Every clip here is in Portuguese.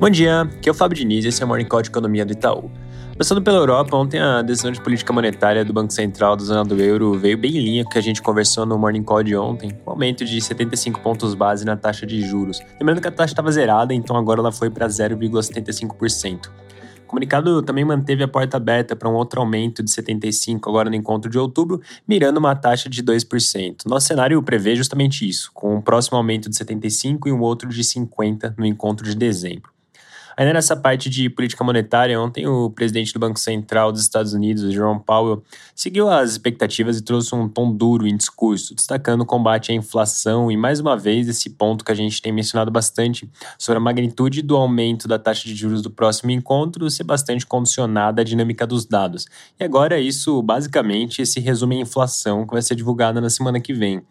Bom dia, aqui é o Fábio Diniz e esse é o Morning Call de Economia do Itaú. Passando pela Europa, ontem a decisão de política monetária do Banco Central da zona do euro veio bem em linha com o que a gente conversou no Morning Call de ontem, com um aumento de 75 pontos base na taxa de juros. Lembrando que a taxa estava zerada, então agora ela foi para 0,75%. O comunicado também manteve a porta aberta para um outro aumento de 75 agora no encontro de outubro, mirando uma taxa de 2%. Nosso cenário prevê justamente isso, com um próximo aumento de 75 e um outro de 50 no encontro de dezembro. Ainda nessa parte de política monetária, ontem o presidente do Banco Central dos Estados Unidos, Jerome Powell, seguiu as expectativas e trouxe um tom duro em discurso, destacando o combate à inflação e, mais uma vez, esse ponto que a gente tem mencionado bastante sobre a magnitude do aumento da taxa de juros do próximo encontro ser bastante condicionada à dinâmica dos dados. E agora isso, basicamente, se resume à inflação que vai ser divulgada na semana que vem.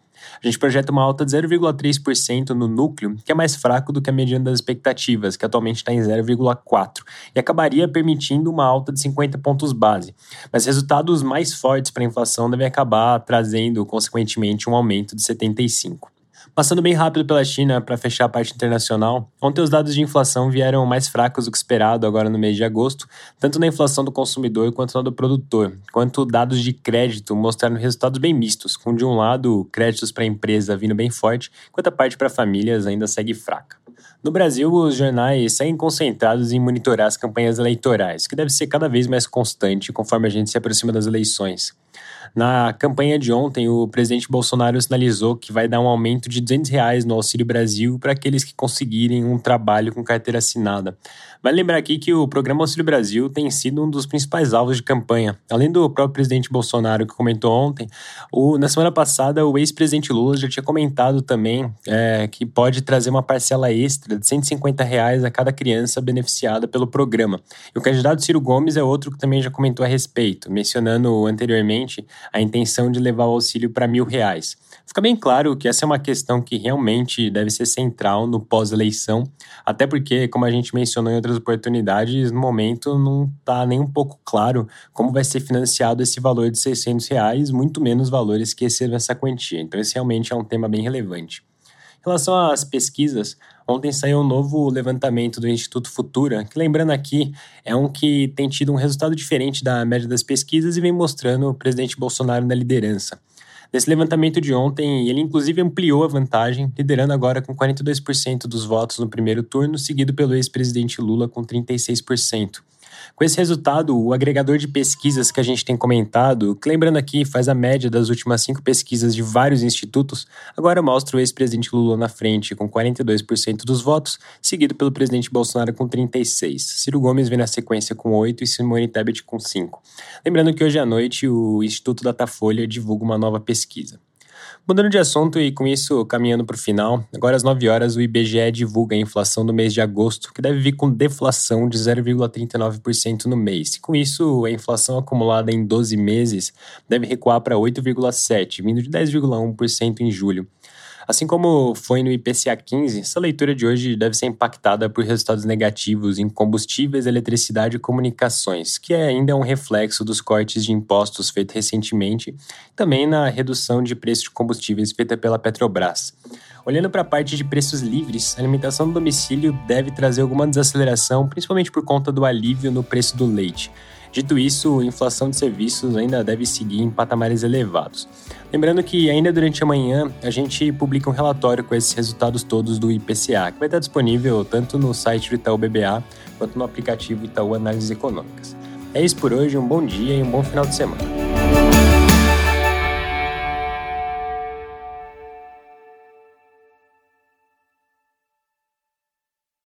A gente projeta uma alta de 0,3% no núcleo, que é mais fraco do que a mediana das expectativas, que atualmente está em 0,4%, e acabaria permitindo uma alta de 50 pontos base. Mas resultados mais fortes para a inflação devem acabar trazendo, consequentemente, um aumento de 75%. Passando bem rápido pela China para fechar a parte internacional, ontem os dados de inflação vieram mais fracos do que esperado agora no mês de agosto, tanto na inflação do consumidor quanto na do produtor, quanto dados de crédito mostraram resultados bem mistos, com de um lado créditos para a empresa vindo bem forte, enquanto a parte para famílias ainda segue fraca. No Brasil, os jornais seguem concentrados em monitorar as campanhas eleitorais, que deve ser cada vez mais constante conforme a gente se aproxima das eleições. Na campanha de ontem, o presidente Bolsonaro sinalizou que vai dar um aumento de 200 reais no Auxílio Brasil para aqueles que conseguirem um trabalho com carteira assinada. Vale lembrar aqui que o programa Auxílio Brasil tem sido um dos principais alvos de campanha. Além do próprio presidente Bolsonaro que comentou ontem, o, na semana passada o ex-presidente Lula já tinha comentado também é, que pode trazer uma parcela extra de 150 reais a cada criança beneficiada pelo programa. E o candidato Ciro Gomes é outro que também já comentou a respeito, mencionando anteriormente a intenção de levar o auxílio para mil reais. Fica bem claro que essa é uma questão que realmente deve ser central no pós-eleição, até porque, como a gente mencionou em outras oportunidades, no momento não está nem um pouco claro como vai ser financiado esse valor de 600 reais, muito menos valores que excedam essa quantia. Então, esse realmente é um tema bem relevante. Em relação às pesquisas, ontem saiu um novo levantamento do Instituto Futura, que lembrando aqui, é um que tem tido um resultado diferente da média das pesquisas e vem mostrando o presidente Bolsonaro na liderança. Nesse levantamento de ontem, ele inclusive ampliou a vantagem, liderando agora com 42% dos votos no primeiro turno, seguido pelo ex-presidente Lula com 36%. Com esse resultado, o agregador de pesquisas que a gente tem comentado, que lembrando aqui faz a média das últimas cinco pesquisas de vários institutos, agora mostra o ex-presidente Lula na frente, com 42% dos votos, seguido pelo presidente Bolsonaro com 36%. Ciro Gomes vem na sequência com 8% e Simone Tebet com 5%. Lembrando que hoje à noite o Instituto Datafolha divulga uma nova pesquisa. Mudando de assunto e com isso caminhando para o final, agora às 9 horas o IBGE divulga a inflação do mês de agosto, que deve vir com deflação de 0,39% no mês. Com isso, a inflação acumulada em 12 meses deve recuar para 8,7%, vindo de 10,1% em julho. Assim como foi no IPCA 15, essa leitura de hoje deve ser impactada por resultados negativos em combustíveis, eletricidade e comunicações, que ainda é um reflexo dos cortes de impostos feitos recentemente, também na redução de preços de combustíveis feita pela Petrobras. Olhando para a parte de preços livres, a alimentação do domicílio deve trazer alguma desaceleração, principalmente por conta do alívio no preço do leite. Dito isso, a inflação de serviços ainda deve seguir em patamares elevados. Lembrando que ainda durante a manhã a gente publica um relatório com esses resultados todos do IPCA, que vai estar disponível tanto no site do Itaú BBA quanto no aplicativo Itaú Análises Econômicas. É isso por hoje, um bom dia e um bom final de semana.